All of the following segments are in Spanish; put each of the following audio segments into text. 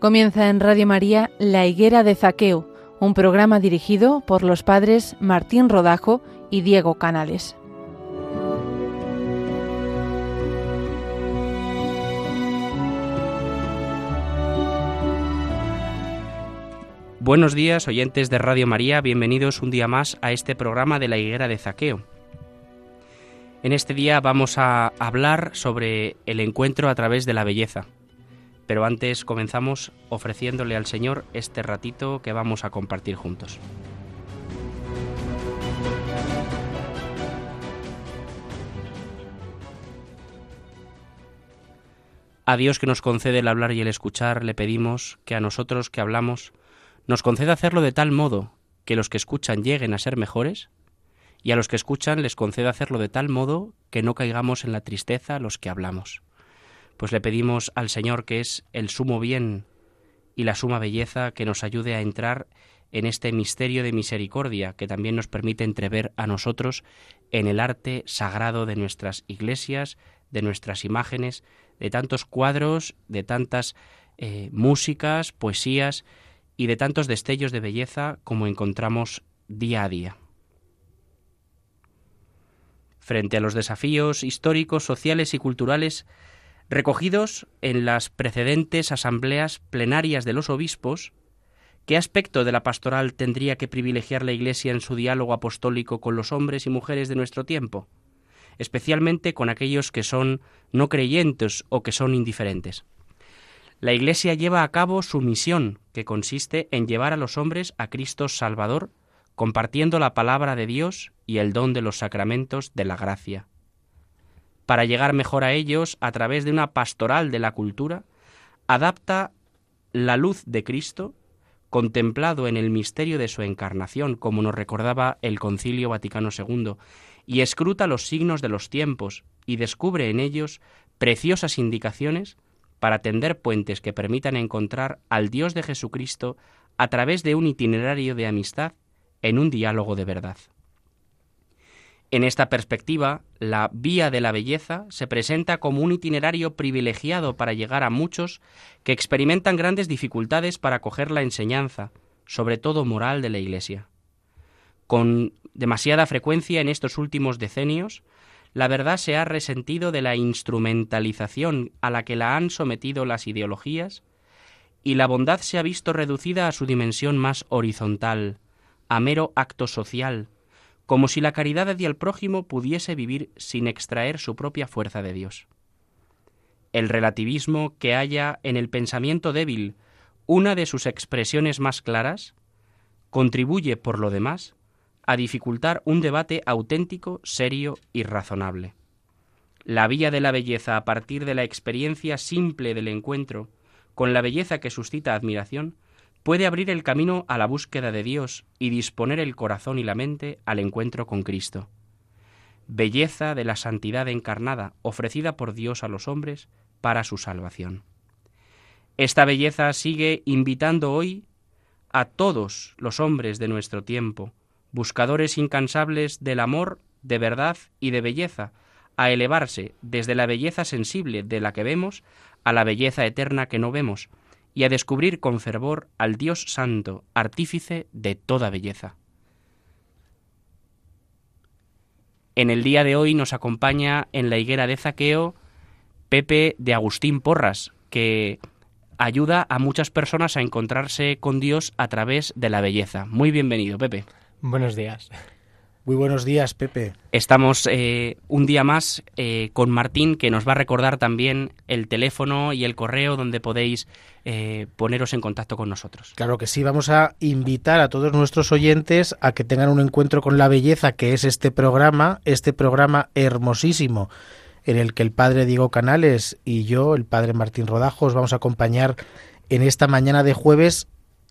Comienza en Radio María La Higuera de Zaqueo, un programa dirigido por los padres Martín Rodajo y Diego Canales. Buenos días, oyentes de Radio María, bienvenidos un día más a este programa de la Higuera de Zaqueo. En este día vamos a hablar sobre el encuentro a través de la belleza. Pero antes comenzamos ofreciéndole al Señor este ratito que vamos a compartir juntos. A Dios que nos concede el hablar y el escuchar, le pedimos que a nosotros que hablamos nos conceda hacerlo de tal modo que los que escuchan lleguen a ser mejores y a los que escuchan les conceda hacerlo de tal modo que no caigamos en la tristeza los que hablamos pues le pedimos al Señor, que es el sumo bien y la suma belleza, que nos ayude a entrar en este misterio de misericordia que también nos permite entrever a nosotros en el arte sagrado de nuestras iglesias, de nuestras imágenes, de tantos cuadros, de tantas eh, músicas, poesías y de tantos destellos de belleza como encontramos día a día. Frente a los desafíos históricos, sociales y culturales recogidos en las precedentes asambleas plenarias de los obispos, ¿qué aspecto de la pastoral tendría que privilegiar la Iglesia en su diálogo apostólico con los hombres y mujeres de nuestro tiempo? especialmente con aquellos que son no creyentes o que son indiferentes. La Iglesia lleva a cabo su misión, que consiste en llevar a los hombres a Cristo Salvador, compartiendo la palabra de Dios y el don de los sacramentos de la gracia para llegar mejor a ellos a través de una pastoral de la cultura, adapta la luz de Cristo, contemplado en el misterio de su encarnación, como nos recordaba el Concilio Vaticano II, y escruta los signos de los tiempos y descubre en ellos preciosas indicaciones para tender puentes que permitan encontrar al Dios de Jesucristo a través de un itinerario de amistad en un diálogo de verdad. En esta perspectiva, la vía de la belleza se presenta como un itinerario privilegiado para llegar a muchos que experimentan grandes dificultades para acoger la enseñanza, sobre todo moral, de la Iglesia. Con demasiada frecuencia en estos últimos decenios, la verdad se ha resentido de la instrumentalización a la que la han sometido las ideologías y la bondad se ha visto reducida a su dimensión más horizontal, a mero acto social, como si la caridad hacia el prójimo pudiese vivir sin extraer su propia fuerza de Dios. El relativismo que haya en el pensamiento débil una de sus expresiones más claras, contribuye, por lo demás, a dificultar un debate auténtico, serio y razonable. La vía de la belleza a partir de la experiencia simple del encuentro con la belleza que suscita admiración puede abrir el camino a la búsqueda de Dios y disponer el corazón y la mente al encuentro con Cristo. Belleza de la santidad encarnada ofrecida por Dios a los hombres para su salvación. Esta belleza sigue invitando hoy a todos los hombres de nuestro tiempo, buscadores incansables del amor, de verdad y de belleza, a elevarse desde la belleza sensible de la que vemos a la belleza eterna que no vemos, y a descubrir con fervor al Dios Santo, artífice de toda belleza. En el día de hoy nos acompaña en la higuera de Zaqueo Pepe de Agustín Porras, que ayuda a muchas personas a encontrarse con Dios a través de la belleza. Muy bienvenido, Pepe. Buenos días. Muy buenos días, Pepe. Estamos eh, un día más eh, con Martín, que nos va a recordar también el teléfono y el correo donde podéis eh, poneros en contacto con nosotros. Claro que sí, vamos a invitar a todos nuestros oyentes a que tengan un encuentro con la belleza que es este programa, este programa hermosísimo en el que el padre Diego Canales y yo, el padre Martín Rodajos, vamos a acompañar en esta mañana de jueves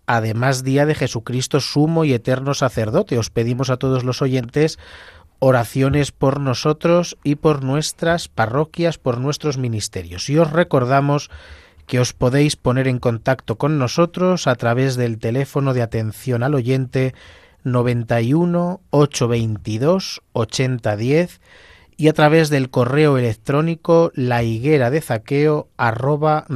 además día de Jesucristo sumo y eterno sacerdote. Os pedimos a todos los oyentes oraciones por nosotros y por nuestras parroquias, por nuestros ministerios. Y os recordamos que os podéis poner en contacto con nosotros a través del teléfono de atención al oyente 91 822 8010 y a través del correo electrónico la higuera de zaqueo arroba.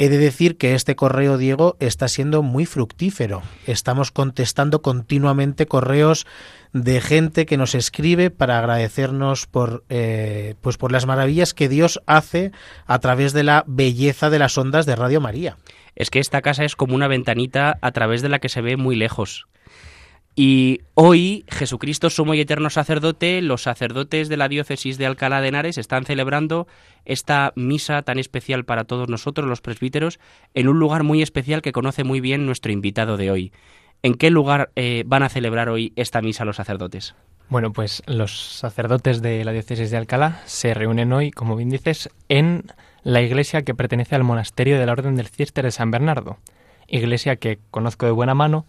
He de decir que este correo, Diego, está siendo muy fructífero. Estamos contestando continuamente correos de gente que nos escribe para agradecernos por, eh, pues por las maravillas que Dios hace a través de la belleza de las ondas de Radio María. Es que esta casa es como una ventanita a través de la que se ve muy lejos. Y hoy, Jesucristo, sumo y eterno sacerdote, los sacerdotes de la diócesis de Alcalá de Henares están celebrando esta misa tan especial para todos nosotros, los presbíteros, en un lugar muy especial que conoce muy bien nuestro invitado de hoy. ¿En qué lugar eh, van a celebrar hoy esta misa los sacerdotes? Bueno, pues los sacerdotes de la diócesis de Alcalá se reúnen hoy, como bien dices, en la iglesia que pertenece al monasterio de la Orden del Cister de San Bernardo, iglesia que conozco de buena mano,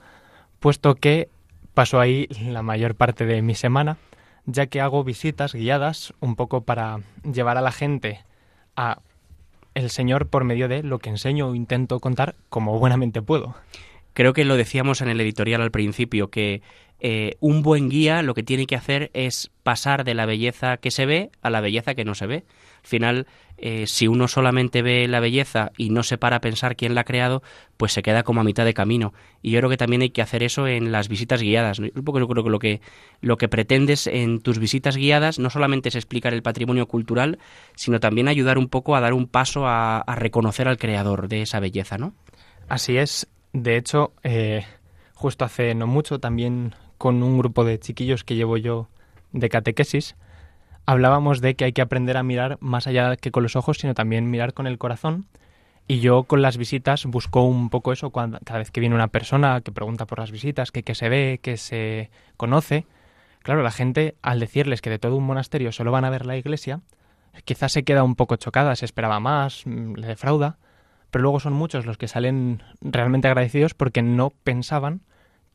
puesto que paso ahí la mayor parte de mi semana, ya que hago visitas guiadas un poco para llevar a la gente a el Señor por medio de lo que enseño o intento contar como buenamente puedo. Creo que lo decíamos en el editorial al principio, que eh, un buen guía lo que tiene que hacer es pasar de la belleza que se ve a la belleza que no se ve. Al final, eh, si uno solamente ve la belleza y no se para a pensar quién la ha creado, pues se queda como a mitad de camino. Y yo creo que también hay que hacer eso en las visitas guiadas. Poco yo creo que lo que lo que pretendes en tus visitas guiadas no solamente es explicar el patrimonio cultural, sino también ayudar un poco a dar un paso a, reconocer al creador de esa belleza, ¿no? Así es. De hecho, eh, justo hace no mucho, también con un grupo de chiquillos que llevo yo de catequesis, hablábamos de que hay que aprender a mirar más allá que con los ojos, sino también mirar con el corazón. Y yo con las visitas busco un poco eso cuando, cada vez que viene una persona que pregunta por las visitas, que, se ve, que se conoce. Claro, la gente al decirles que de todo un monasterio solo van a ver la iglesia, quizás se queda un poco chocada, se esperaba más, mm, le defrauda, pero luego son muchos los que salen realmente agradecidos porque no pensaban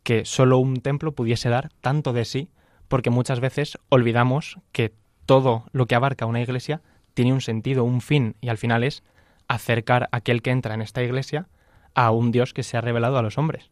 que solo un templo pudiese dar tanto de sí, porque muchas veces olvidamos que todo lo que abarca una iglesia tiene un sentido, un fin, y al final es acercar a aquel que entra en esta iglesia a un Dios que se ha revelado a los hombres.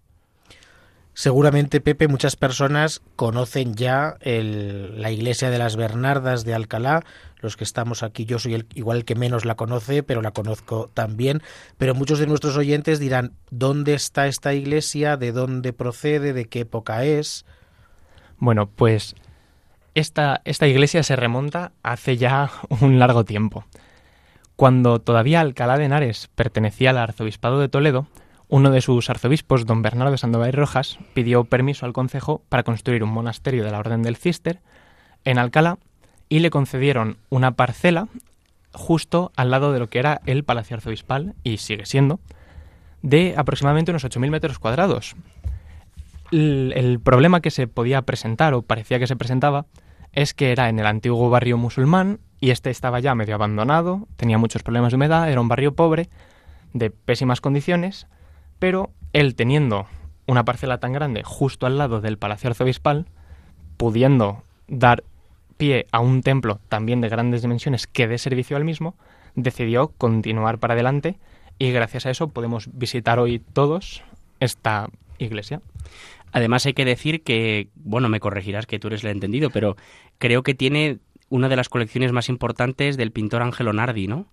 Seguramente, Pepe, muchas personas conocen ya la iglesia de las Bernardas de Alcalá. Los que estamos aquí, yo soy el, igual que menos la conoce, pero la conozco también. Pero muchos de nuestros oyentes dirán, ¿dónde está esta iglesia? ¿De dónde procede? ¿De qué época es? Bueno, pues esta, esta iglesia se remonta hace ya un largo tiempo. Cuando todavía Alcalá de Henares pertenecía al arzobispado de Toledo, uno de sus arzobispos, don Bernardo de Sandoval y Rojas, pidió permiso al concejo para construir un monasterio de la Orden del Cister en Alcalá y le concedieron una parcela justo al lado de lo que era el Palacio Arzobispal, y sigue siendo, de aproximadamente unos 8.000 metros cuadrados. El problema que se podía presentar, o parecía que se presentaba, es que era en el antiguo barrio musulmán y este estaba ya medio abandonado, tenía muchos problemas de humedad, era un barrio pobre, de pésimas condiciones, pero él teniendo una parcela tan grande justo al lado del Palacio Arzobispal, pudiendo dar pie a un templo también de grandes dimensiones que dé servicio al mismo, decidió continuar para adelante y gracias a eso podemos visitar hoy todos esta iglesia. Además hay que decir que, bueno, me corregirás que tú eres el entendido, pero creo que tiene una de las colecciones más importantes del pintor Angelo Nardi, ¿no?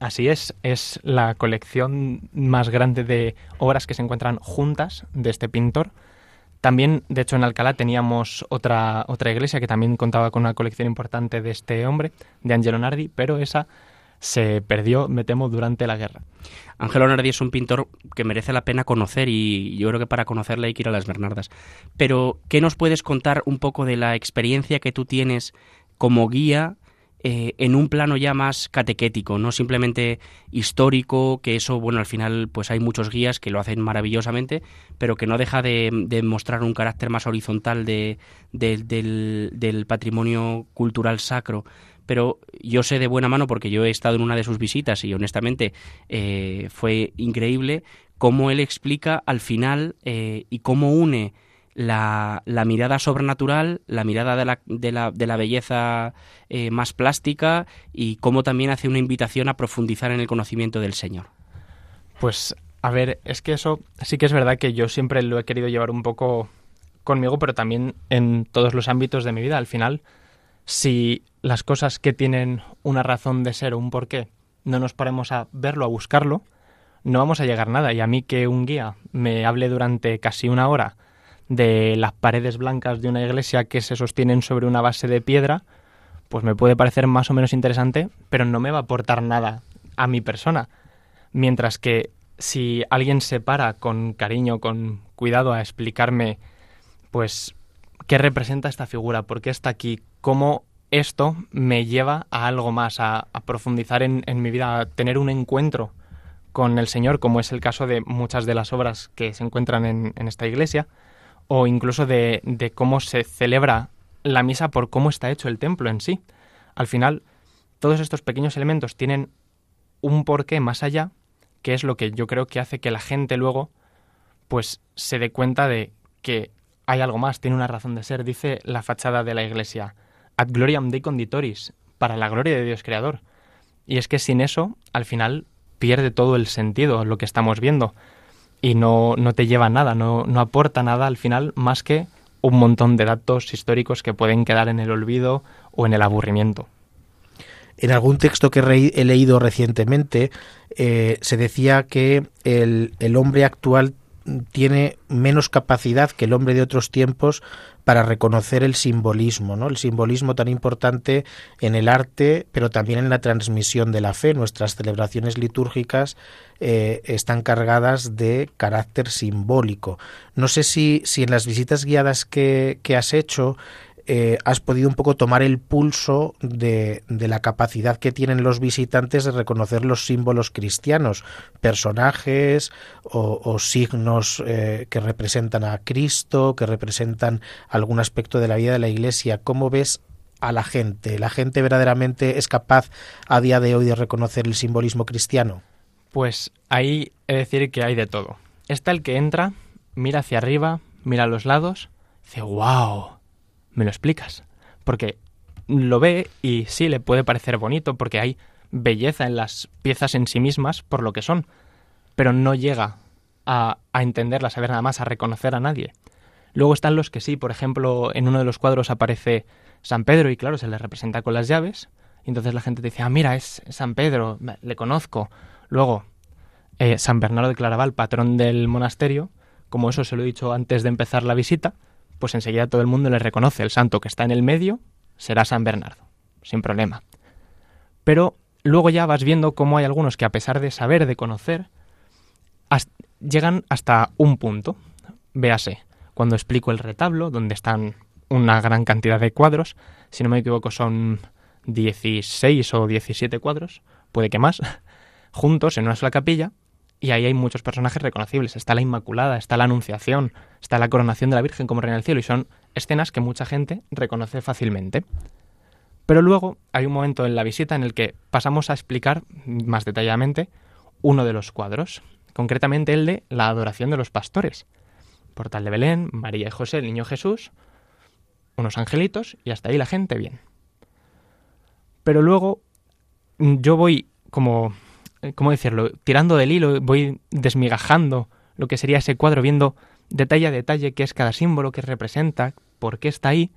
Así es, es la colección más grande de obras que se encuentran juntas de este pintor. También, de hecho, en Alcalá teníamos otra, otra iglesia que también contaba con una colección importante de este hombre, de Angelo Nardi, pero esa se perdió, me temo, durante la guerra. Angelo Nardi es un pintor que merece la pena conocer y yo creo que para conocerle hay que ir a las Bernardas. Pero, ¿qué nos puedes contar un poco de la experiencia que tú tienes como guía eh, en un plano ya más catequético, no simplemente histórico, que eso, bueno, al final pues hay muchos guías que lo hacen maravillosamente, pero que no deja de, mostrar un carácter más horizontal de, del, patrimonio cultural sacro. Pero yo sé de buena mano porque yo he estado en una de sus visitas y honestamente eh, fue increíble cómo él explica al final eh, y cómo une la, mirada sobrenatural, la mirada de la, belleza eh, más plástica y cómo también hace una invitación a profundizar en el conocimiento del Señor. Pues a ver, es que eso sí que es verdad que yo siempre lo he querido llevar un poco conmigo, pero también en todos los ámbitos de mi vida. Al final, si las cosas que tienen una razón de ser o un porqué no nos paremos a verlo, a buscarlo, no vamos a llegar a nada. Y a mí que un guía me hable durante casi una hora de las paredes blancas de una iglesia que se sostienen sobre una base de piedra, pues me puede parecer más o menos interesante, pero no me va a aportar nada a mi persona. Mientras que si alguien se para con cariño, con cuidado a explicarme, pues, qué representa esta figura, por qué está aquí, cómo esto me lleva a algo más, a, profundizar en, mi vida, a tener un encuentro con el Señor, como es el caso de muchas de las obras que se encuentran en, esta iglesia, o incluso de, de cómo se celebra la misa por cómo está hecho el templo en sí. Al final, todos estos pequeños elementos tienen un porqué más allá, que es lo que yo creo que hace que la gente luego pues se dé cuenta de que hay algo más, tiene una razón de ser. Dice la fachada de la iglesia, ad gloriam dei conditoris, para la gloria de Dios creador. Y es que sin eso, al final, pierde todo el sentido lo que estamos viendo. Y no, no te lleva nada, no, no aporta nada al final más que un montón de datos históricos que pueden quedar en el olvido o en el aburrimiento. En algún texto que he leído recientemente eh, se decía que el, el hombre actual tiene menos capacidad que el hombre de otros tiempos para reconocer el simbolismo, ¿no? El simbolismo tan importante en el arte, pero también en la transmisión de la fe. Nuestras celebraciones litúrgicas eh, están cargadas de carácter simbólico. No sé si, si en las visitas guiadas que, que has hecho eh, has podido un poco tomar el pulso de, la capacidad que tienen los visitantes de reconocer los símbolos cristianos, personajes o, signos eh, que representan a Cristo, que representan algún aspecto de la vida de la Iglesia. ¿Cómo ves a la gente? ¿La gente verdaderamente es capaz a día de hoy de reconocer el simbolismo cristiano? Pues ahí he de decir que hay de todo. Está el que entra, mira hacia arriba, mira a los lados, dice, wow, ¿me lo explicas? Porque lo ve y sí le puede parecer bonito porque hay belleza en las piezas en sí mismas por lo que son, pero no llega a, a entenderlas, a saber nada más, a reconocer a nadie. Luego están los que sí, por ejemplo, en uno de los cuadros aparece San Pedro y claro, se le representa con las llaves, entonces la gente dice, ah, mira, es San Pedro, le conozco. Luego, eh, San Bernardo de Claraval, patrón del monasterio, como eso se lo he dicho antes de empezar la visita, pues enseguida todo el mundo le reconoce. El santo que está en el medio será San Bernardo, sin problema. Pero luego ya vas viendo cómo hay algunos que a pesar de saber, de conocer, llegan hasta un punto. Véase, cuando explico el retablo, donde están una gran cantidad de cuadros, si no me equivoco son 16 o 17 cuadros, puede que más, juntos en una sola capilla, y ahí hay muchos personajes reconocibles. Está la Inmaculada, está la Anunciación, está la coronación de la Virgen como Reina del Cielo y son escenas que mucha gente reconoce fácilmente. Pero luego hay un momento en la visita en el que pasamos a explicar más detalladamente uno de los cuadros, concretamente el de la adoración de los pastores. Portal de Belén, María y José, el niño Jesús, unos angelitos y hasta ahí la gente bien. Pero luego yo voy como ¿cómo decirlo? Tirando del hilo, voy desmigajando lo que sería ese cuadro, viendo detalle a detalle qué es cada símbolo, qué representa, por qué está ahí,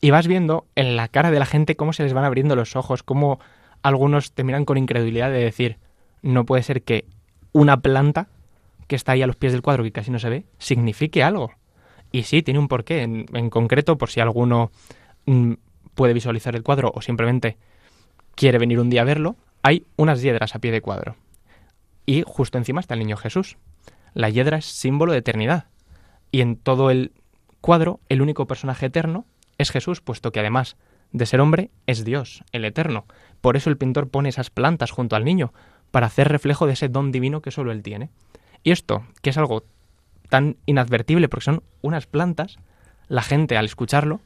y vas viendo en la cara de la gente cómo se les van abriendo los ojos, cómo algunos te miran con incredulidad de decir, no puede ser que una planta que está ahí a los pies del cuadro, que casi no se ve, signifique algo. Y sí, tiene un porqué. En, en concreto, por si alguno mm, puede visualizar el cuadro o simplemente quiere venir un día a verlo, hay unas hiedras a pie de cuadro. Y justo encima está el niño Jesús. La hiedra es símbolo de eternidad. Y en todo el cuadro, el único personaje eterno es Jesús, puesto que además de ser hombre, es Dios, el eterno. Por eso el pintor pone esas plantas junto al niño, para hacer reflejo de ese don divino que solo él tiene. Y esto, que es algo tan inadvertible porque son unas plantas, la gente al escucharlo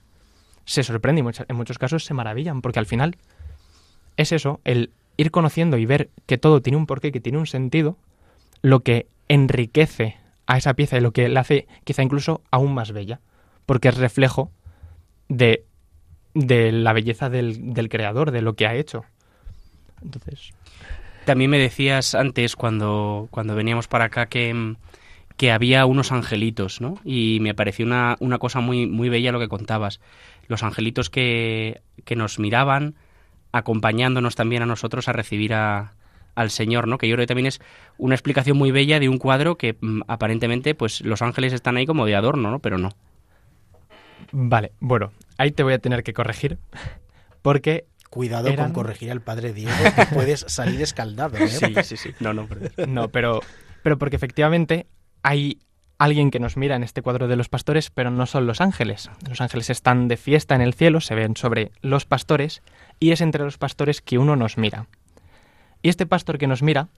se sorprende y en muchos casos se maravillan, porque al final es eso, el ir conociendo y ver que todo tiene un porqué, que tiene un sentido, lo que enriquece a esa pieza y lo que la hace quizá incluso aún más bella, porque es reflejo de, de la belleza del, del, creador, de lo que ha hecho. Entonces. También me decías antes, cuando, cuando veníamos para acá, que, que había unos angelitos, ¿no? Y me pareció una, una cosa muy, muy bella lo que contabas. Los angelitos que, que nos miraban, acompañándonos también a nosotros a recibir a, al Señor, ¿no? Que yo creo que también es una explicación muy bella de un cuadro que mm, aparentemente, pues los ángeles están ahí como de adorno, ¿no? Pero no. Vale, bueno, ahí te voy a tener que corregir, porque... Cuidado con corregir al padre Diego, que puedes salir escaldado, ¿eh? Sí, sí, sí. No, no, no pero, pero porque efectivamente hay alguien que nos mira en este cuadro de los pastores, pero no son los ángeles. Los ángeles están de fiesta en el cielo, se ven sobre los pastores, y es entre los pastores que uno nos mira. Y este pastor que nos mira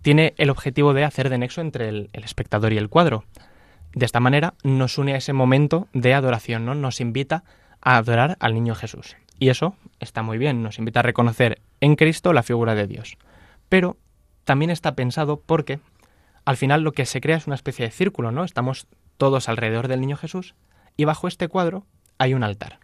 tiene el objetivo de hacer de nexo entre el, espectador y el cuadro. De esta manera nos une a ese momento de adoración, ¿no? Nos invita a adorar al niño Jesús. Y eso está muy bien, nos invita a reconocer en Cristo la figura de Dios. Pero también está pensado porque al final lo que se crea es una especie de círculo, ¿no? Estamos todos alrededor del niño Jesús y bajo este cuadro hay un altar.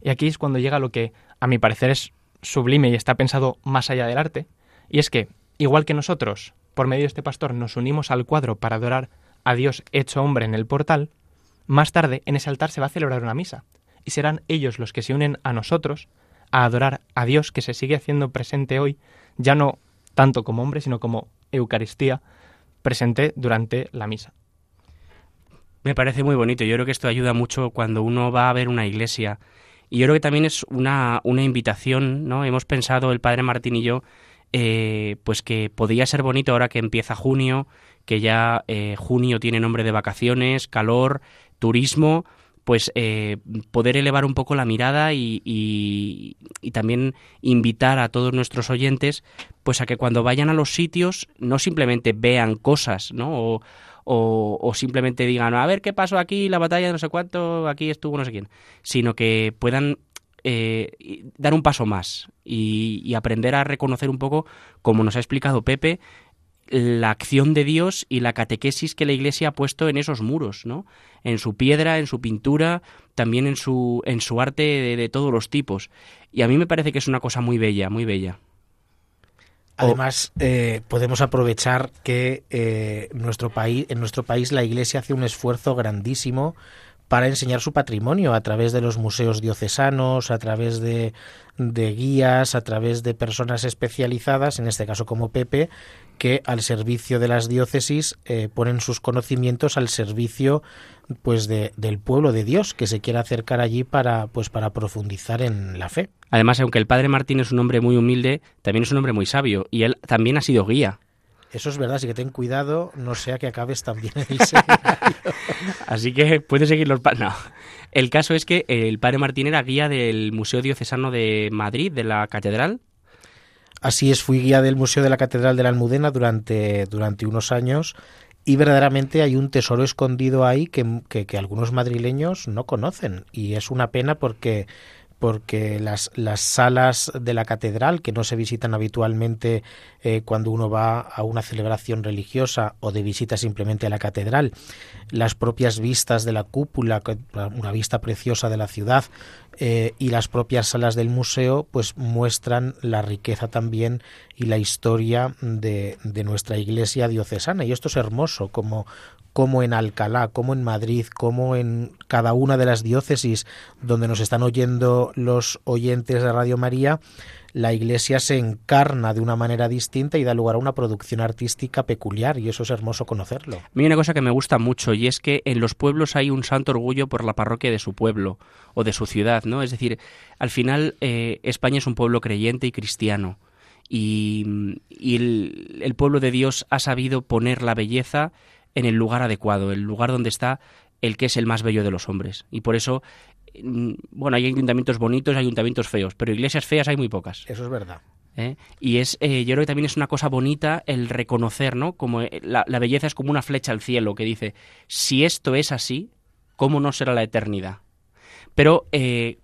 Y aquí es cuando llega lo que a mi parecer es sublime y está pensado más allá del arte, y es que, igual que nosotros, por medio de este pastor, nos unimos al cuadro para adorar a Dios hecho hombre en el portal, más tarde en ese altar se va a celebrar una misa, y serán ellos los que se unen a nosotros a adorar a Dios que se sigue haciendo presente hoy, ya no tanto como hombre, sino como Eucaristía, presente durante la misa. Me parece muy bonito. Yo creo que esto ayuda mucho cuando uno va a ver una iglesia. Y yo creo que también es una, una invitación, ¿no? Hemos pensado, el padre Martín y yo, eh, pues que podría ser bonito ahora que empieza junio, que ya eh, junio tiene nombre de vacaciones, calor, turismo, pues eh, poder elevar un poco la mirada y, y, también invitar a todos nuestros oyentes pues a que cuando vayan a los sitios no simplemente vean cosas, ¿no? O, o, simplemente digan, a ver qué pasó aquí, la batalla de no sé cuánto, aquí estuvo no sé quién, sino que puedan eh, dar un paso más y, aprender a reconocer un poco, como nos ha explicado Pepe, la acción de Dios y la catequesis que la Iglesia ha puesto en esos muros, ¿no? En su piedra, en su pintura, también en su, en su arte de, todos los tipos. Y a mí me parece que es una cosa muy bella, muy bella. Además, eh, podemos aprovechar que eh, nuestro país, en nuestro país la Iglesia hace un esfuerzo grandísimo para enseñar su patrimonio a través de los museos diocesanos, a través de, de, guías, a través de personas especializadas, en este caso como Pepe, que al servicio de las diócesis eh, ponen sus conocimientos al servicio pues de, del pueblo de Dios que se quiera acercar allí para pues para profundizar en la fe. Además, aunque el padre Martín es un hombre muy humilde, también es un hombre muy sabio y él también ha sido guía. Eso es verdad, así que ten cuidado, no sea que acabes también en el así que puedes seguir los No. El caso es que el padre Martín era guía del Museo Diocesano de Madrid, de la Catedral. Así es, fui guía del Museo de la Catedral de la Almudena durante, durante unos años y verdaderamente hay un tesoro escondido ahí que, que algunos madrileños no conocen. Y es una pena porque porque las, las salas de la catedral, que no se visitan habitualmente eh, cuando uno va a una celebración religiosa o de visita simplemente a la catedral, las propias vistas de la cúpula, una vista preciosa de la ciudad, eh, y las propias salas del museo, pues muestran la riqueza también y la historia de, de nuestra iglesia diocesana. Y esto es hermoso, como, como en Alcalá, como en Madrid, como en cada una de las diócesis donde nos están oyendo los oyentes de Radio María, la Iglesia se encarna de una manera distinta y da lugar a una producción artística peculiar y eso es hermoso conocerlo. A mí hay una cosa que me gusta mucho y es que en los pueblos hay un santo orgullo por la parroquia de su pueblo o de su ciudad, ¿no? Es decir, al final eh, España es un pueblo creyente y cristiano y, el pueblo de Dios ha sabido poner la belleza en el lugar adecuado, el lugar donde está el que es el más bello de los hombres. Y por eso, mm, bueno, hay ayuntamientos bonitos, hay ayuntamientos feos, pero iglesias feas hay muy pocas. Eso es verdad. ¿Eh? Y es, eh, yo creo que también es una cosa bonita el reconocer, ¿no? Como eh, la, belleza es como una flecha al cielo que dice, si esto es así, ¿cómo no será la eternidad? Pero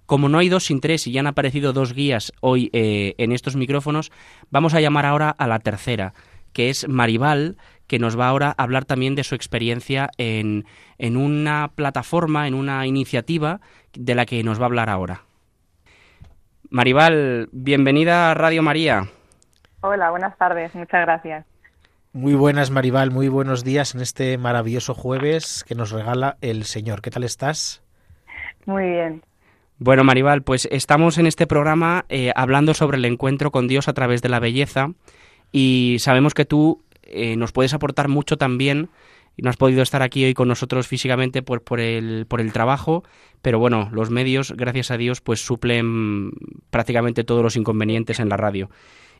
como no hay dos sin tres y ya han aparecido dos guías hoy en estos micrófonos, vamos a llamar ahora a la tercera, que es Maribal, que nos va ahora a hablar también de su experiencia en, en una plataforma, en una iniciativa de la que nos va a hablar ahora. Maribal, bienvenida a Radio María. Hola, buenas tardes, muchas gracias. Muy buenas, Maribal, muy buenos días en este maravilloso jueves que nos regala el Señor. ¿Qué tal estás? Muy bien. Bueno, Maribal, pues estamos en este programa eh, hablando sobre el encuentro con Dios a través de la belleza y sabemos que tú eh, nos puedes aportar mucho también no has podido estar aquí hoy con nosotros físicamente por, por, el, por el trabajo, pero bueno, los medios, gracias a Dios, pues suplen prácticamente todos los inconvenientes en la radio.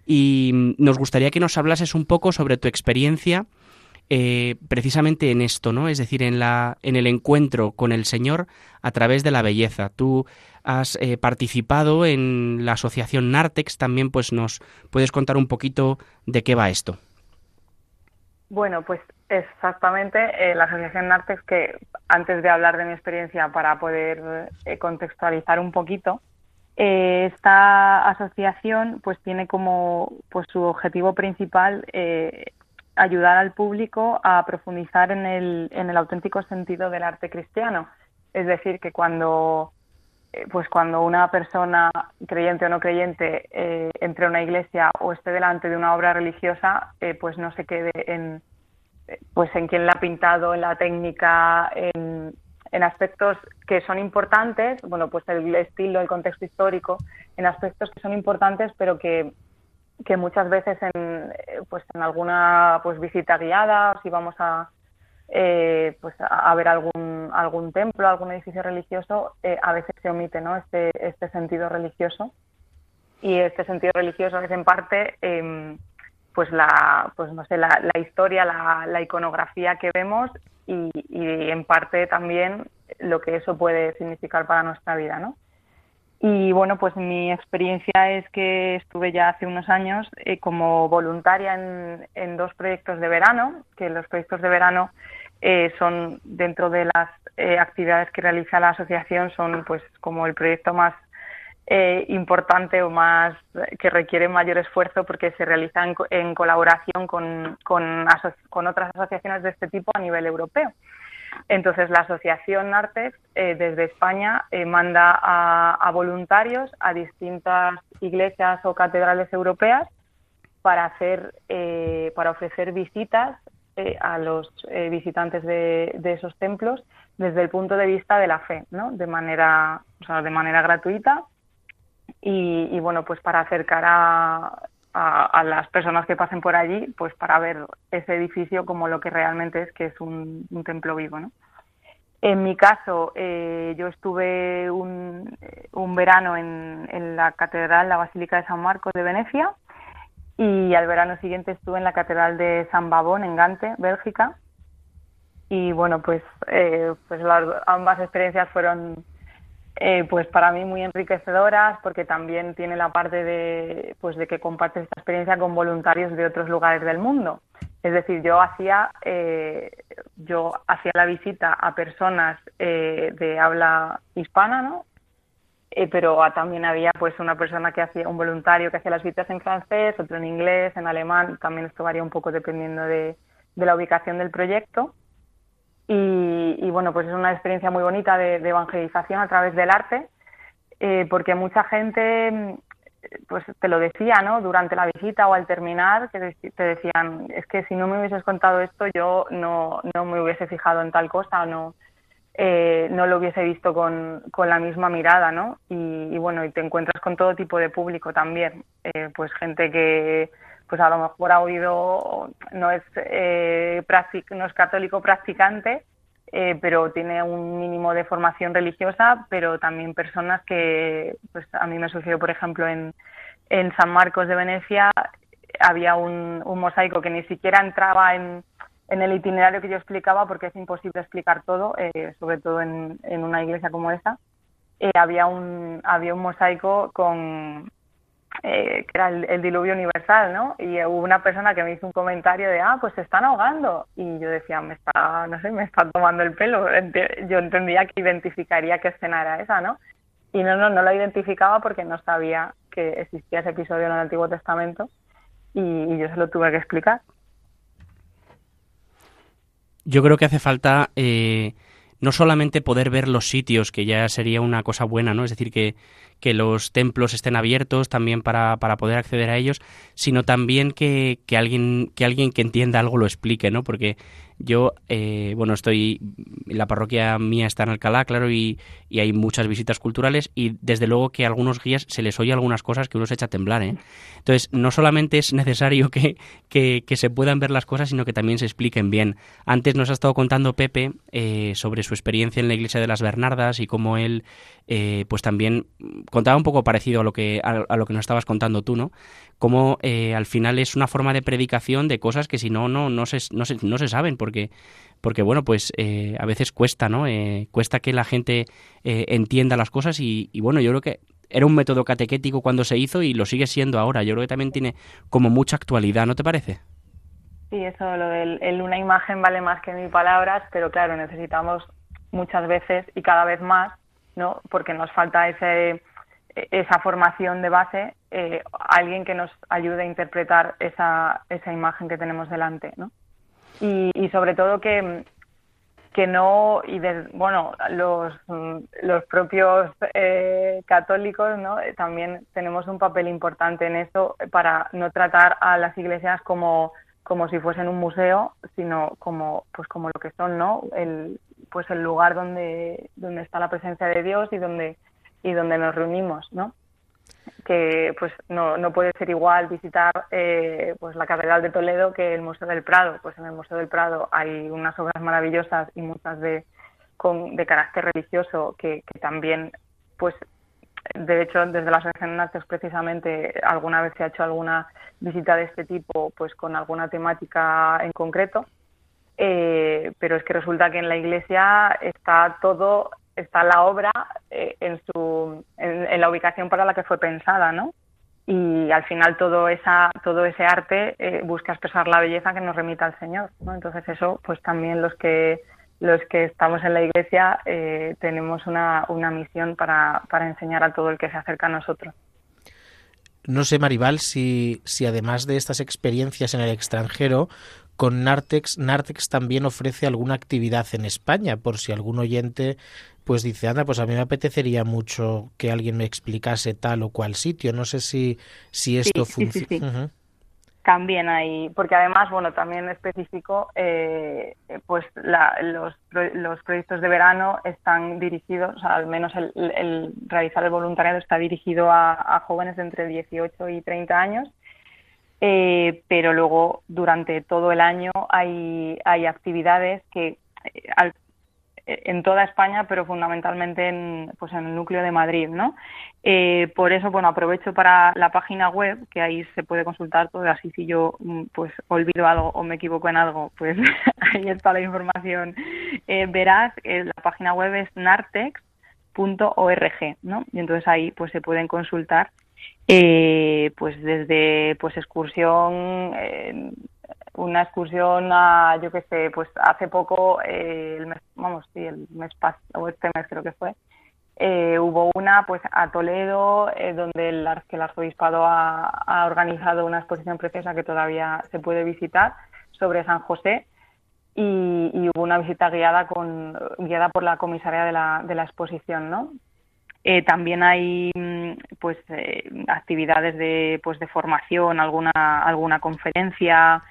Y nos gustaría que nos hablases un poco sobre tu experiencia eh, precisamente en esto, ¿no? Es decir, en, la, en el encuentro con el Señor a través de la belleza. Tú has eh, participado en la asociación Nartex, también pues nos puedes contar un poquito de qué va esto. Bueno, pues exactamente eh, la asociación Nartex que antes de hablar de mi experiencia para poder contextualizar un poquito, esta asociación pues tiene como pues su objetivo principal ayudar al público a profundizar en el, en el auténtico sentido del arte cristiano. Es decir, que cuando, eh, pues cuando una persona, creyente o no creyente, eh, entre a una iglesia o esté delante de una obra religiosa, eh, pues no se quede en, pues en quién la ha pintado, en la técnica, en, aspectos que son importantes, bueno, pues el estilo, el contexto histórico, en aspectos que son importantes, pero que que muchas veces en, pues en alguna pues visita guiada si vamos a eh, pues a, ver algún algún templo algún edificio religioso eh, a veces se omite no este este sentido religioso. Y este sentido religioso es en parte em, pues la pues no sé la, la historia la, la, iconografía que vemos y, y en parte también lo que eso puede significar para nuestra vida no y bueno, pues mi experiencia es que estuve ya hace unos años eh, como voluntaria en, dos proyectos de verano, que los proyectos de verano eh, son dentro de las eh, actividades que realiza la asociación, son pues como el proyecto más importante o más que requiere mayor esfuerzo porque se realiza en, colaboración con, con otras asociaciones de este tipo a nivel europeo. Entonces, la Asociación Artex eh, desde España eh, manda a, voluntarios a distintas iglesias o catedrales europeas para hacer, eh, para ofrecer visitas a los visitantes de, esos templos desde el punto de vista de la fe, ¿no? De manera, o sea, de manera gratuita y, y bueno, pues para acercar a, a, las personas que pasen por allí, pues para ver ese edificio como lo que realmente es, que es un, templo vivo, ¿no? En mi caso, eh, yo estuve un, un verano en, en, la catedral, la Basílica de San Marcos de Venecia, y al verano siguiente estuve en la catedral de San Babón en Gante, Bélgica. Y bueno, pues, eh, pues las, ambas experiencias fueron eh, pues para mí muy enriquecedoras porque también tiene la parte de, pues de que compartes esta experiencia con voluntarios de otros lugares del mundo. Es decir, yo hacía, eh, yo hacía la visita a personas eh, de habla hispana, ¿no? pero también había pues una persona que hacía, un voluntario que hacía las visitas en francés, otro en inglés, en alemán, también esto varía un poco dependiendo de, de la ubicación del proyecto. Y, bueno, pues es una experiencia muy bonita de, evangelización a través del arte, eh, porque mucha gente mm, pues te lo decía, ¿no? Durante la visita o al terminar, que te decían, es que si no me hubieses contado esto, yo no, no me hubiese fijado en tal cosa, no, eh, no lo hubiese visto con, con la misma mirada, ¿no? Y, bueno, y te encuentras con todo tipo de público también, eh, pues gente que pues a lo mejor ha oído, no es, eh, no es católico practicante, eh, pero tiene un mínimo de formación religiosa, pero también personas que, pues a mí me sucedió, por ejemplo, en, en San Marcos de Venecia, había un, un mosaico que ni siquiera entraba en, en el itinerario que yo explicaba, porque es imposible explicar todo, eh, sobre todo en, en una iglesia como esta. Eh, había un había un mosaico con eh, que era el, diluvio universal, ¿no? Y hubo una persona que me hizo un comentario de, ah, pues se están ahogando. Y yo decía, me está, no sé, me está tomando el pelo. Yo entendía que identificaría qué escena era esa, ¿no? Y no, no, no lo identificaba porque no sabía que existía ese episodio en el Antiguo Testamento y, yo se lo tuve que explicar. Yo creo que hace falta eh, no solamente poder ver los sitios, que ya sería una cosa buena, ¿no? Es decir, que, que los templos estén abiertos también para, para poder acceder a ellos, sino también que, que, alguien, que alguien que entienda algo lo explique, ¿no? Porque yo, eh, bueno, estoy, la parroquia mía está en Alcalá, claro, y, y, hay muchas visitas culturales y desde luego que a algunos guías se les oye algunas cosas que uno se echa a temblar, ¿eh? Entonces, no solamente es necesario que, que, que se puedan ver las cosas, sino que también se expliquen bien. Antes nos ha estado contando Pepe eh, sobre su experiencia en la iglesia de las Bernardas y cómo él, eh, pues también contaba un poco parecido a lo que, a, a lo que nos estabas contando tú, ¿no? Cómo eh, al final es una forma de predicación de cosas que si no, no, no, se, no, se, no se saben, porque porque bueno, pues eh, a veces cuesta, ¿no? Eh, cuesta que la gente eh, entienda las cosas y, bueno, yo creo que era un método catequético cuando se hizo y lo sigue siendo ahora. Yo creo que también tiene como mucha actualidad, ¿no te parece? Sí, eso, lo del el una imagen vale más que mil palabras, pero claro, necesitamos muchas veces y cada vez más, ¿no? Porque nos falta ese esa formación de base, alguien que nos ayude a interpretar esa, esa imagen que tenemos delante, ¿no? Y, y sobre todo que, que no y de, bueno los los propios eh, católicos no también tenemos un papel importante en eso para no tratar a las iglesias como como si fuesen un museo sino como pues como lo que son no el pues el lugar donde donde está la presencia de Dios y donde y donde nos reunimos no que pues no, no puede ser igual visitar eh, pues la Catedral de Toledo que el Museo del Prado. Pues en el Museo del Prado hay unas obras maravillosas y muchas de, con, de carácter religioso que, también, pues de hecho desde la Asociación Artes precisamente alguna vez se ha hecho alguna visita de este tipo pues con alguna temática en concreto. Eh, pero es que resulta que en la iglesia está todo está la obra eh, en, su, en, la ubicación para la que fue pensada, ¿no? Y al final todo, esa, todo ese arte eh, busca expresar la belleza que nos remita al Señor, ¿no? Entonces eso, pues también los que los que estamos en la iglesia eh, tenemos una, una misión para, para enseñar a todo el que se acerca a nosotros. No sé, Maribal, si, si además de estas experiencias en el extranjero, con Nartex, Nartex también ofrece alguna actividad en España, por si algún oyente pues dice, anda, pues a mí me apetecería mucho que alguien me explicase tal o cual sitio. No sé si, si esto sí, funciona. Sí, sí, uh -huh. También hay, porque además, bueno, también específico, eh, pues la, los, los proyectos de verano están dirigidos, o sea, al menos el, el realizar el voluntariado está dirigido a, a, jóvenes de entre 18 y 30 años, eh, pero luego durante todo el año hay, hay actividades que eh, al en toda España, pero fundamentalmente en, pues en el núcleo de Madrid, ¿no? Eh, por eso, bueno, aprovecho para la página web, que ahí se puede consultar todo, así si yo pues olvido algo o me equivoco en algo, pues ahí está la información eh, veraz. Eh, la página web es nartex.org, ¿no? Y entonces ahí pues se pueden consultar eh, pues desde pues excursión eh, una excursión a, yo qué sé, pues hace poco, eh, el mes, vamos, sí, el mes pasado, este mes creo que fue, eh, hubo una pues a Toledo, eh, donde el, que el arzobispado ha, ha, organizado una exposición preciosa que todavía se puede visitar sobre San José y, y hubo una visita guiada con guiada por la comisaria de la, de la exposición, ¿no? Eh, también hay pues eh, actividades de pues de formación, alguna alguna conferencia,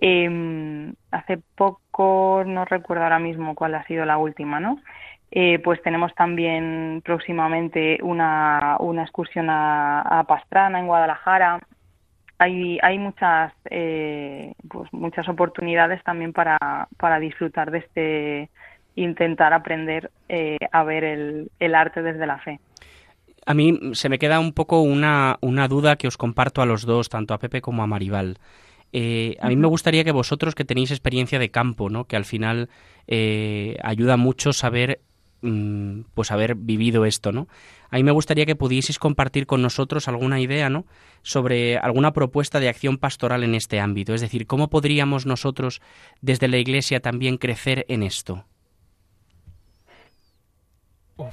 eh, hace poco, no recuerdo ahora mismo cuál ha sido la última, ¿no? Eh, pues tenemos también próximamente una, una excursión a, a, Pastrana, en Guadalajara. Hay, hay muchas, eh, pues muchas oportunidades también para, para disfrutar de este, intentar aprender eh, a ver el, el arte desde la fe. A mí se me queda un poco una, una duda que os comparto a los dos, tanto a Pepe como a Maribal. Eh, a mí me gustaría que vosotros que tenéis experiencia de campo, ¿no? que al final eh, ayuda mucho saber mmm, pues haber vivido esto, ¿no? A mí me gustaría que pudieseis compartir con nosotros alguna idea, ¿no? sobre alguna propuesta de acción pastoral en este ámbito, es decir, cómo podríamos nosotros desde la Iglesia también crecer en esto.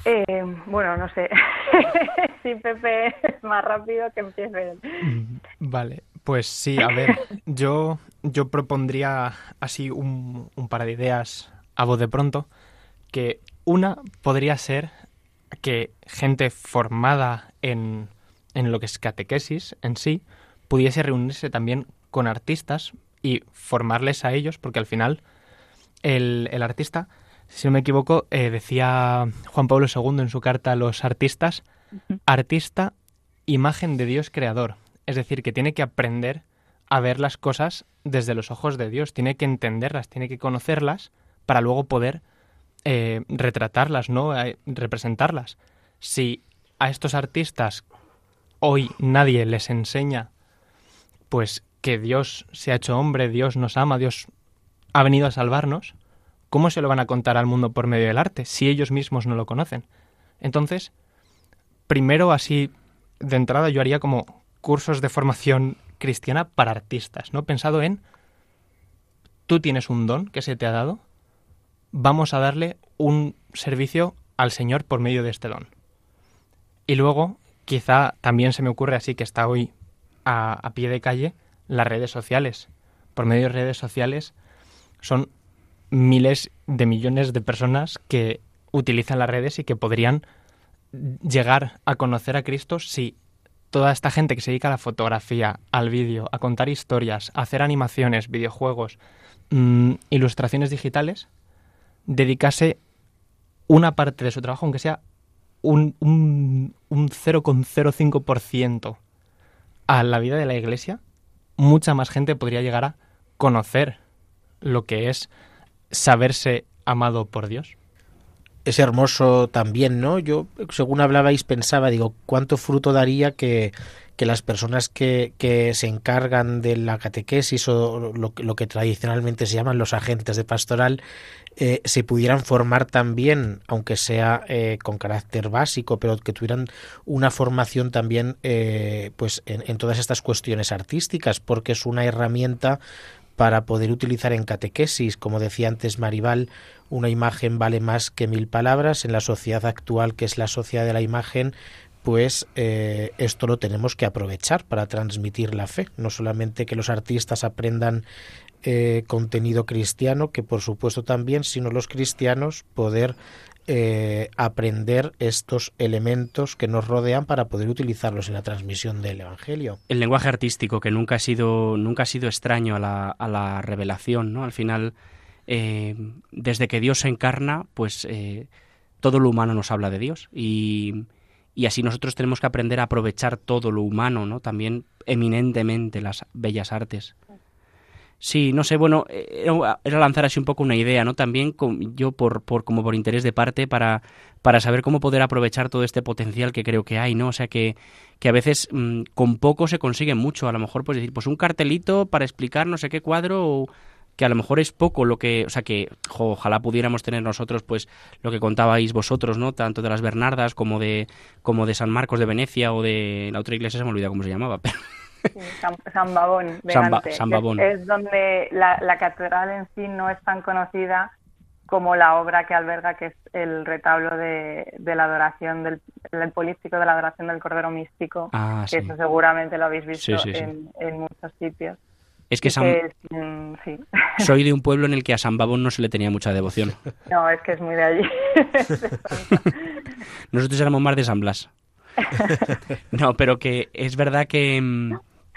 Eh, bueno, no sé. si Pepe es más rápido que empiece. Vale, pues sí, a ver, yo, yo propondría así un, un, par de ideas a voz de pronto, que una podría ser que gente formada en, en lo que es catequesis en sí pudiese reunirse también con artistas y formarles a ellos, porque al final el, el artista, si no me equivoco, eh, decía Juan Pablo II en su carta a los artistas, artista, imagen de Dios creador. Es decir, que tiene que aprender a ver las cosas desde los ojos de Dios, tiene que entenderlas, tiene que conocerlas para luego poder eh, retratarlas, ¿no? Eh, representarlas. Si a estos artistas hoy nadie les enseña, pues que Dios se ha hecho hombre, Dios nos ama, Dios ha venido a salvarnos, ¿cómo se lo van a contar al mundo por medio del arte si ellos mismos no lo conocen? Entonces, primero así de entrada yo haría como cursos de formación cristiana para artistas, ¿no? Pensado en tú tienes un don que se te ha dado, vamos a darle un servicio al Señor por medio de este don. Y luego, quizá también se me ocurre así que está hoy a, a pie de calle, las redes sociales. Por medio de redes sociales son miles de millones de personas que utilizan las redes y que podrían llegar a conocer a Cristo si toda esta gente que se dedica a la fotografía, al vídeo, a contar historias, a hacer animaciones, videojuegos, mmm, ilustraciones digitales, dedicase una parte de su trabajo, aunque sea un, un, un 0,05% a la vida de la Iglesia, mucha más gente podría llegar a conocer lo que es saberse amado por Dios. Es hermoso también, ¿no? Yo, según hablabais, pensaba, digo, ¿cuánto fruto daría que, que las personas que, que, se encargan de la catequesis o lo, lo, que tradicionalmente se llaman los agentes de pastoral eh, se pudieran formar también, aunque sea eh, con carácter básico, pero que tuvieran una formación también eh, pues en, en todas estas cuestiones artísticas, porque es una herramienta para poder utilizar en catequesis, como decía antes Maribal, una imagen vale más que mil palabras. En la sociedad actual, que es la sociedad de la imagen, pues eh, esto lo tenemos que aprovechar para transmitir la fe. No solamente que los artistas aprendan eh, contenido cristiano, que por supuesto también, sino los cristianos poder eh, aprender estos elementos que nos rodean para poder utilizarlos en la transmisión del Evangelio. El lenguaje artístico que nunca ha sido, nunca ha sido extraño a la, a la revelación, ¿no? Al final, eh, desde que Dios se encarna, pues eh, todo lo humano nos habla de Dios y, y así nosotros tenemos que aprender a aprovechar todo lo humano, ¿no? También eminentemente las bellas artes. Sí, no sé, bueno, era lanzar así un poco una idea, ¿no? También con, yo por, por como por interés de parte para, para saber cómo poder aprovechar todo este potencial que creo que hay, ¿no? O sea que, que a veces mmm, con poco se consigue mucho, a lo mejor pues decir, pues un cartelito para explicar no sé qué cuadro o que a lo mejor es poco lo que, o sea que ojalá pudiéramos tener nosotros pues lo que contabais vosotros, ¿no? Tanto de las Bernardas como de como de San Marcos de Venecia o de la otra iglesia se me olvida cómo se llamaba, pero San, Babón, de San, ba San Babón. Es, es, donde la, la, catedral en sí no es tan conocida como la obra que alberga, que es el retablo de, de la adoración del el políptico de la adoración del Cordero Místico, ah, que sí. eso seguramente lo habéis visto sí, sí, en, en, muchos sitios. Es que, San... es, mm, soy de un pueblo en el que a San Babón no se le tenía mucha devoción. No, es que es muy de allí. Nosotros éramos más de San Blas. no, pero que es verdad que,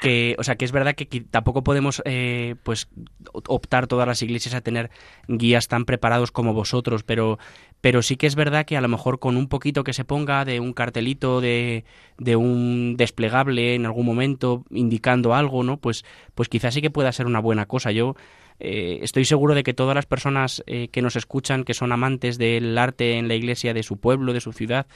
que, o sea, que es verdad que tampoco podemos, eh, pues, optar todas las iglesias a tener guías tan preparados como vosotros, pero, pero sí que es verdad que a lo mejor con un poquito que se ponga de un cartelito, de, de un desplegable en algún momento indicando algo, ¿no? Pues, pues quizás sí que pueda ser una buena cosa. Yo eh, estoy seguro de que todas las personas eh, que nos escuchan, que son amantes del arte en la iglesia de su pueblo, de su ciudad,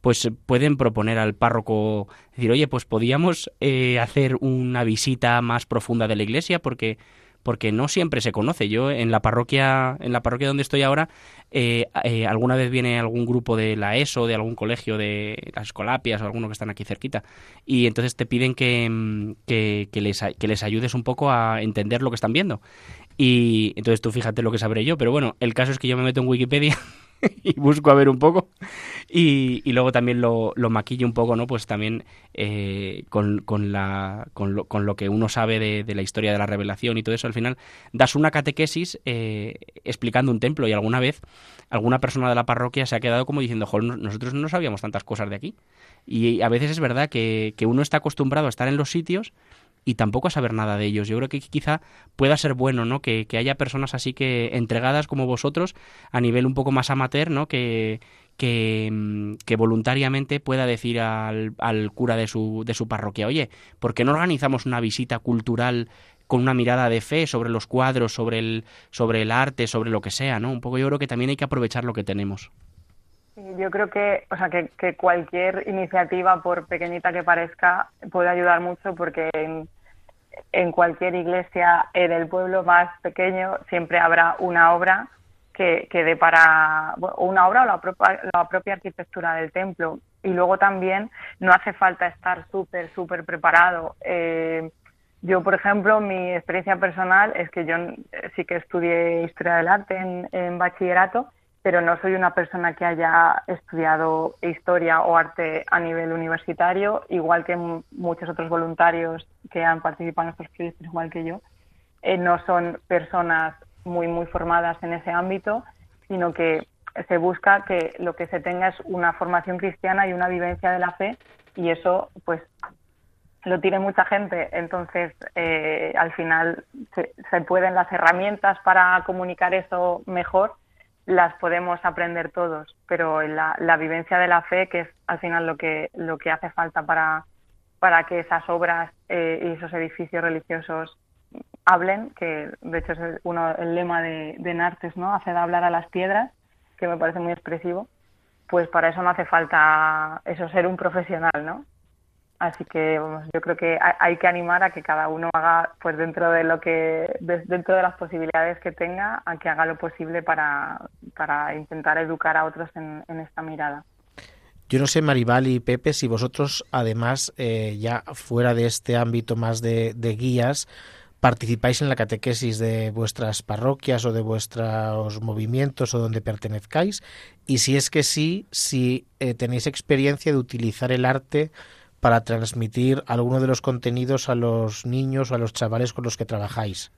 pues pueden proponer al párroco decir, oye, pues podíamos eh, hacer una visita más profunda de la iglesia porque porque no siempre se conoce. Yo en la parroquia, en la parroquia donde estoy ahora, eh, eh, alguna vez viene algún grupo de la ESO, de algún colegio de las Escolapias o alguno que están aquí cerquita, y entonces te piden que, que, que, les, que les ayudes un poco a entender lo que están viendo. Y entonces tú fíjate lo que sabré yo, pero bueno, el caso es que yo me meto en Wikipedia y busco a ver un poco. Y, y luego también lo, lo, maquillo un poco, ¿no? Pues también eh, con, con, la, con, lo, con, lo, que uno sabe de, de, la historia de la revelación y todo eso. Al final das una catequesis eh, explicando un templo y alguna vez alguna persona de la parroquia se ha quedado como diciendo, joder, nosotros no sabíamos tantas cosas de aquí. Y a veces es verdad que, que uno está acostumbrado a estar en los sitios y tampoco a saber nada de ellos. Yo creo que quizá pueda ser bueno, ¿no? Que, que, haya personas así que entregadas como vosotros a nivel un poco más amateur, ¿no? Que, que, mm, que voluntariamente pueda decir al, al, cura de su, de su parroquia, oye, ¿por qué no organizamos una visita cultural con una mirada de fe sobre los cuadros, sobre el, sobre el arte, sobre lo que sea, ¿no? Un poco yo creo que también hay que aprovechar lo que tenemos. Yo creo que, o sea, que, que, cualquier iniciativa, por pequeñita que parezca, puede ayudar mucho porque en, en cualquier iglesia en el pueblo más pequeño siempre habrá una obra que, que dé para bueno, una obra o la propia, la propia arquitectura del templo. Y luego también no hace falta estar súper, súper preparado. Eh, yo, por ejemplo, mi experiencia personal es que yo sí que estudié historia del arte en, en bachillerato pero no soy una persona que haya estudiado historia o arte a nivel universitario, igual que muchos otros voluntarios que han participado en estos proyectos, igual que yo, eh, no son personas muy, muy formadas en ese ámbito, sino que se busca que lo que se tenga es una formación cristiana y una vivencia de la fe, y eso, pues, lo tiene mucha gente. Entonces, eh, al final, se, se pueden las herramientas para comunicar eso mejor las podemos aprender todos, pero la, la, vivencia de la fe, que es al final lo que, lo que hace falta para, para que esas obras eh, y esos edificios religiosos hablen, que de hecho es uno, el lema de, de Nartes, ¿no? Hacer hablar a las piedras, que me parece muy expresivo, pues para eso no hace falta eso ser un profesional, ¿no? Así que vamos, yo creo que hay que animar a que cada uno haga, pues dentro de lo que, dentro de las posibilidades que tenga, a que haga lo posible para, para intentar educar a otros en, en esta mirada. Yo no sé, Maribal y Pepe, si vosotros, además, eh, ya fuera de este ámbito más de, de, guías, participáis en la catequesis de vuestras parroquias o de vuestros movimientos o donde pertenezcáis, y si es que sí, si eh, tenéis experiencia de utilizar el arte para transmitir alguno de los contenidos a los niños o a los chavales con los que trabajáis?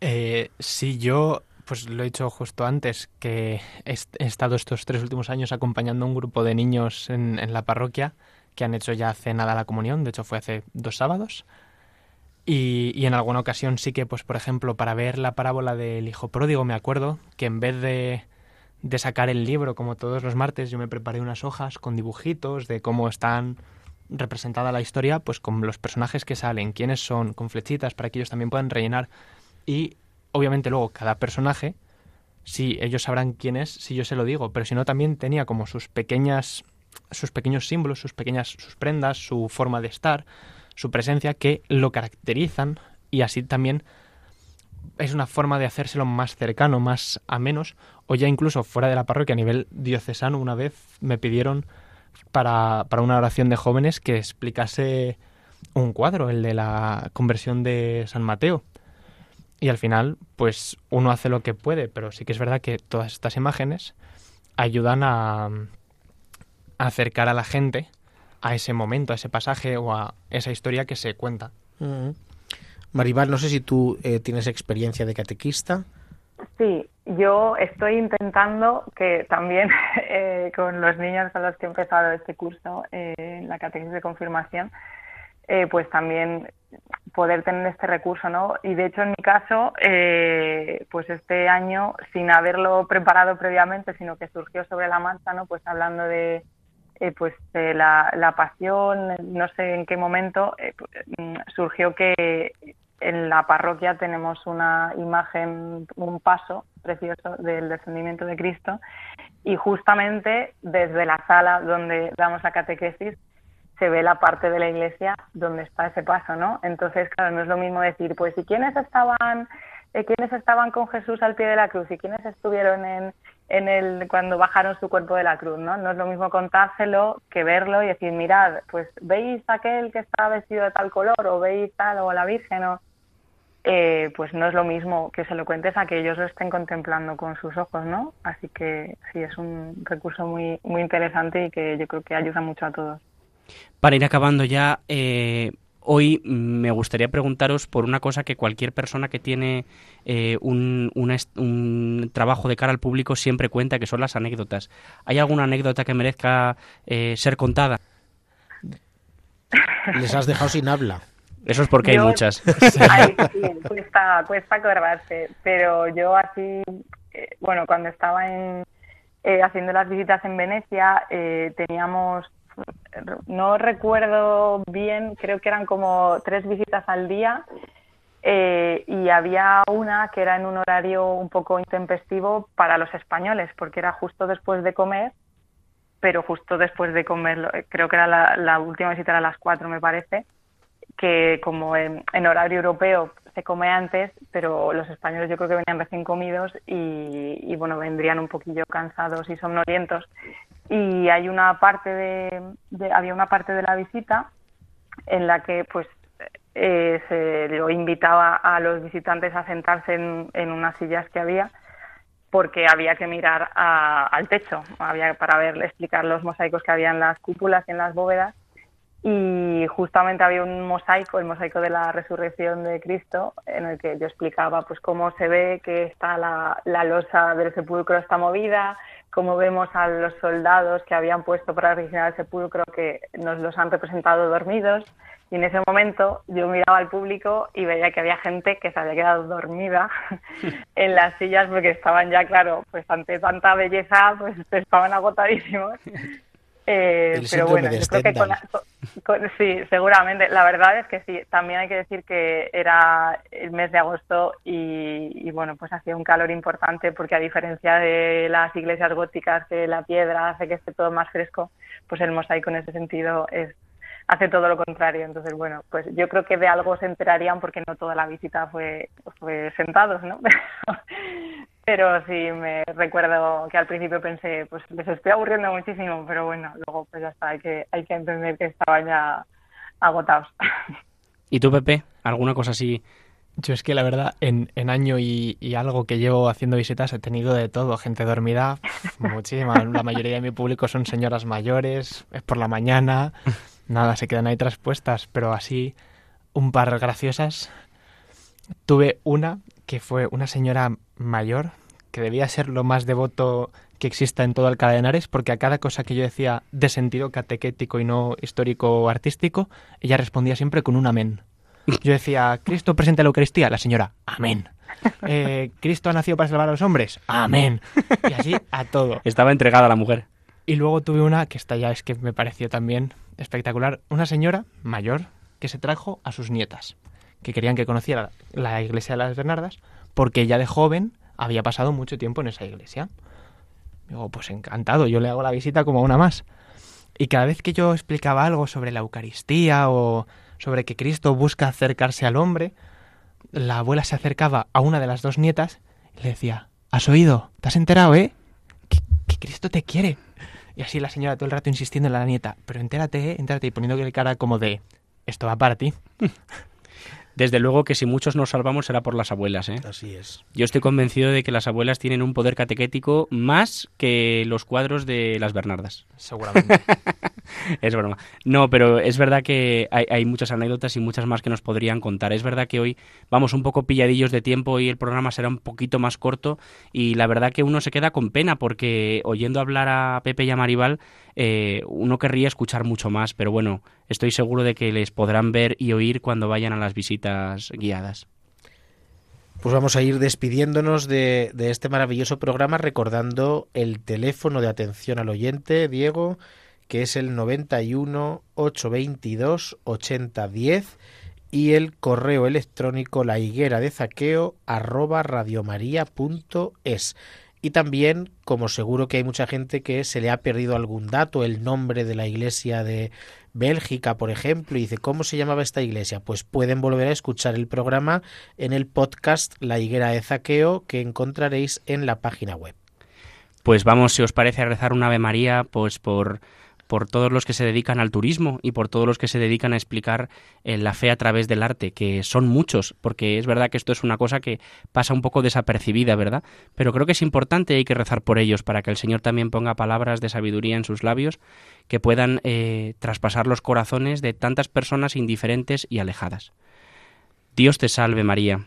Eh, sí, yo pues lo he dicho justo antes, que he, estado estos tres últimos años acompañando a un grupo de niños en, la parroquia que han hecho ya hace nada la comunión, de hecho fue hace dos sábados. Y, y, en alguna ocasión sí que, pues por ejemplo, para ver la parábola del hijo pródigo, me acuerdo que en vez de, de sacar el libro como todos los martes, yo me preparé unas hojas con dibujitos de cómo están representada la historia, pues con los personajes que salen, quiénes son, con flechitas para que ellos también puedan rellenar. Y obviamente luego cada personaje, si ellos sabrán quién es, si yo se lo digo, pero si no también tenía como sus pequeñas sus pequeños símbolos, sus pequeñas sus prendas, su forma de estar, su presencia que lo caracterizan y así también es una forma de hacérselo más cercano, más a menos, o ya incluso fuera de la parroquia a nivel diocesano una vez me pidieron para, para una oración de jóvenes que explicase un cuadro, el de la conversión de San Mateo. Y al final, pues uno hace lo que puede, pero sí que es verdad que todas estas imágenes ayudan a, acercar a la gente a ese momento, a ese pasaje o a esa historia que se cuenta. Maribal, no sé si tú eh, tienes experiencia de catequista. Sí, yo estoy intentando que también eh, con los niños con los que he empezado este curso, eh, la catequesis de confirmación, eh, pues también poder tener este recurso, ¿no? Y de hecho, en mi caso, eh, pues este año, sin haberlo preparado previamente, sino que surgió sobre la marcha, ¿no? Pues hablando de, pues de la, pasión, no sé en qué momento, eh, surgió que en la parroquia tenemos una imagen, un paso precioso del descendimiento de Cristo y justamente desde la sala donde damos la catequesis se ve la parte de la iglesia donde está ese paso, ¿no? Entonces, claro, no es lo mismo decir, pues, ¿y quiénes estaban, eh, quiénes estaban con Jesús al pie de la cruz y quiénes estuvieron en, en el cuando bajaron su cuerpo de la cruz, ¿no? No es lo mismo contárselo que verlo y decir, mirad, pues veis aquel que está vestido de tal color o veis tal o la Virgen o eh, pues no es lo mismo que se lo cuentes a que ellos lo estén contemplando con sus ojos, ¿no? Así que sí, es un recurso muy, muy interesante y que yo creo que ayuda mucho a todos. Para ir acabando ya, eh, hoy me gustaría preguntaros por una cosa que cualquier persona que tiene eh, un, un, trabajo de cara al público siempre cuenta, que son las anécdotas. ¿Hay alguna anécdota que merezca eh, ser contada? Les has dejado sin habla. Eso es porque hay muchas. cuesta, cuesta acordarse, pero yo así, eh, bueno, cuando estaba en, haciendo las visitas en Venecia, teníamos no recuerdo bien, creo que eran como tres visitas al día eh, y había una que era en un horario un poco intempestivo para los españoles, porque era justo después de comer, pero justo después de comer, creo que era la, última visita era a las cuatro, me parece, que como en, horario europeo se come antes, pero los españoles yo creo que venían recién comidos y, y bueno, vendrían un poquillo cansados y somnolientos. Y hay una parte de, había una parte de la visita en la que pues eh, se lo invitaba a los visitantes a sentarse en, unas sillas que había porque había que mirar al techo había para ver explicar los mosaicos que había en las cúpulas y en las bóvedas y justamente había un mosaico, el mosaico de la resurrección de Cristo, en el que yo explicaba pues cómo se ve que está la, la losa del sepulcro está movida, como vemos a los soldados que habían puesto para originar el sepulcro que nos los han representado dormidos. Y en ese momento yo miraba al público y veía que había gente que se había quedado dormida en las sillas porque estaban ya, claro, pues ante tanta belleza, pues estaban agotadísimos. Eh, pero bueno, yo creo que con, sí, seguramente. La verdad es que sí. También hay que decir que era el mes de agosto y, bueno, pues hacía un calor importante porque a diferencia de las iglesias góticas que la piedra hace que esté todo más fresco, pues el mosaico en ese sentido es hace todo lo contrario. Entonces, bueno, pues yo creo que de algo se enterarían porque no toda la visita fue, fue sentados, ¿no? Pero sí, me recuerdo que al principio pensé, pues les estoy aburriendo muchísimo, pero bueno, luego pues ya está, hay que, hay que entender que estaban ya agotados. ¿Y tú, Pepe? ¿Alguna cosa así? Yo es que la verdad, en, en año y, algo que llevo haciendo visitas he tenido de todo, gente dormida, muchísima. La mayoría de mi público son señoras mayores, es por la mañana, nada, se quedan ahí traspuestas, pero así un par graciosas. Tuve una que fue una señora mayor que debía ser lo más devoto que exista en todo Alcalá de Henares, porque a cada cosa que yo decía de sentido catequético y no histórico o artístico, ella respondía siempre con un amén. Yo decía, Cristo presente la Eucaristía, la señora, amén. Eh, Cristo ha nacido para salvar a los hombres, amén. Y así a todo. Estaba entregada a la mujer. Y luego tuve una que esta ya es que me pareció también espectacular, una señora mayor que se trajo a sus nietas que querían que conociera la iglesia de las Bernardas, porque ella de joven había pasado mucho tiempo en esa iglesia. Digo, pues encantado, yo le hago la visita como una más. Y cada vez que yo explicaba algo sobre la Eucaristía o sobre que Cristo busca acercarse al hombre, la abuela se acercaba a una de las dos nietas y le decía, ¿has oído? ¿Te has enterado, eh? Que, Cristo te quiere. Y así la señora todo el rato insistiendo en la nieta, pero entérate, eh, entérate, y poniendo cara como de, esto va para ti. Desde luego que si muchos nos salvamos será por las abuelas. ¿eh? Así es. Yo estoy convencido de que las abuelas tienen un poder catequético más que los cuadros de las Bernardas. Seguramente. es broma. No, pero es verdad que hay, muchas anécdotas y muchas más que nos podrían contar. Es verdad que hoy vamos un poco pilladillos de tiempo y el programa será un poquito más corto y la verdad que uno se queda con pena porque oyendo hablar a Pepe y a Maribal eh, uno querría escuchar mucho más, pero bueno, estoy seguro de que les podrán ver y oír cuando vayan a las visitas guiadas. Pues vamos a ir despidiéndonos de, este maravilloso programa recordando el teléfono de atención al oyente, Diego, que es el 91 822 8010 y el correo electrónico la higuera de zaqueo arroba radiomaria.es. Y también, como seguro que hay mucha gente que se le ha perdido algún dato, el nombre de la iglesia de Bélgica, por ejemplo, y dice, ¿cómo se llamaba esta iglesia? Pues pueden volver a escuchar el programa en el podcast La Higuera de Zaqueo que encontraréis en la página web. Pues vamos, si os parece, a rezar una Ave María, pues por por todos los que se dedican al turismo y por todos los que se dedican a explicar eh, la fe a través del arte, que son muchos, porque es verdad que esto es una cosa que pasa un poco desapercibida, ¿verdad? Pero creo que es importante y hay que rezar por ellos para que el Señor también ponga palabras de sabiduría en sus labios que puedan eh, traspasar los corazones de tantas personas indiferentes y alejadas. Dios te salve María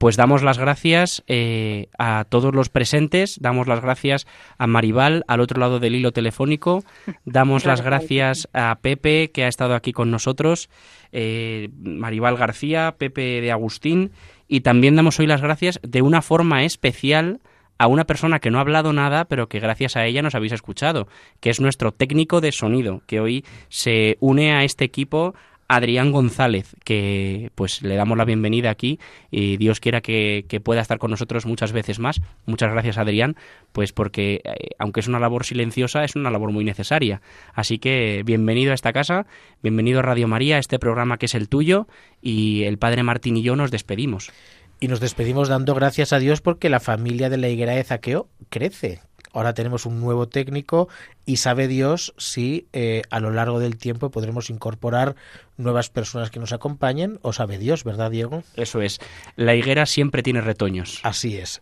Pues damos las gracias eh, a todos los presentes, damos las gracias a Maribal al otro lado del hilo telefónico, damos las gracias. a Pepe que ha estado aquí con nosotros, eh, Maribal García, Pepe de Agustín, y también damos hoy las gracias de una forma especial a una persona que no ha hablado nada, pero que gracias a ella nos habéis escuchado, que es nuestro técnico de sonido, que hoy se une a este equipo Adrián González, que pues le damos la bienvenida aquí y Dios quiera que, pueda estar con nosotros muchas veces más. Muchas gracias Adrián, pues porque eh, aunque es una labor silenciosa, es una labor muy necesaria. Así que bienvenido a esta casa, bienvenido a Radio María, a este programa que es el tuyo y el Padre Martín y yo nos despedimos. Y nos despedimos dando gracias a Dios porque la familia de la higuera de Zaqueo crece ahora tenemos un nuevo técnico y sabe Dios si eh, a lo largo del tiempo podremos incorporar nuevas personas que nos acompañen o sabe Dios, ¿verdad, Diego? Eso es. La higuera siempre tiene retoños. Así es.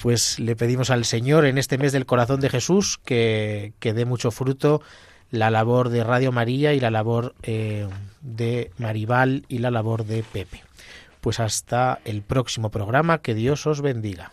Pues le pedimos al Señor en este mes del corazón de Jesús que, que dé mucho fruto la labor de Radio María y la labor eh, de Maribal y la labor de Pepe. Pues hasta el próximo programa, que Dios os bendiga.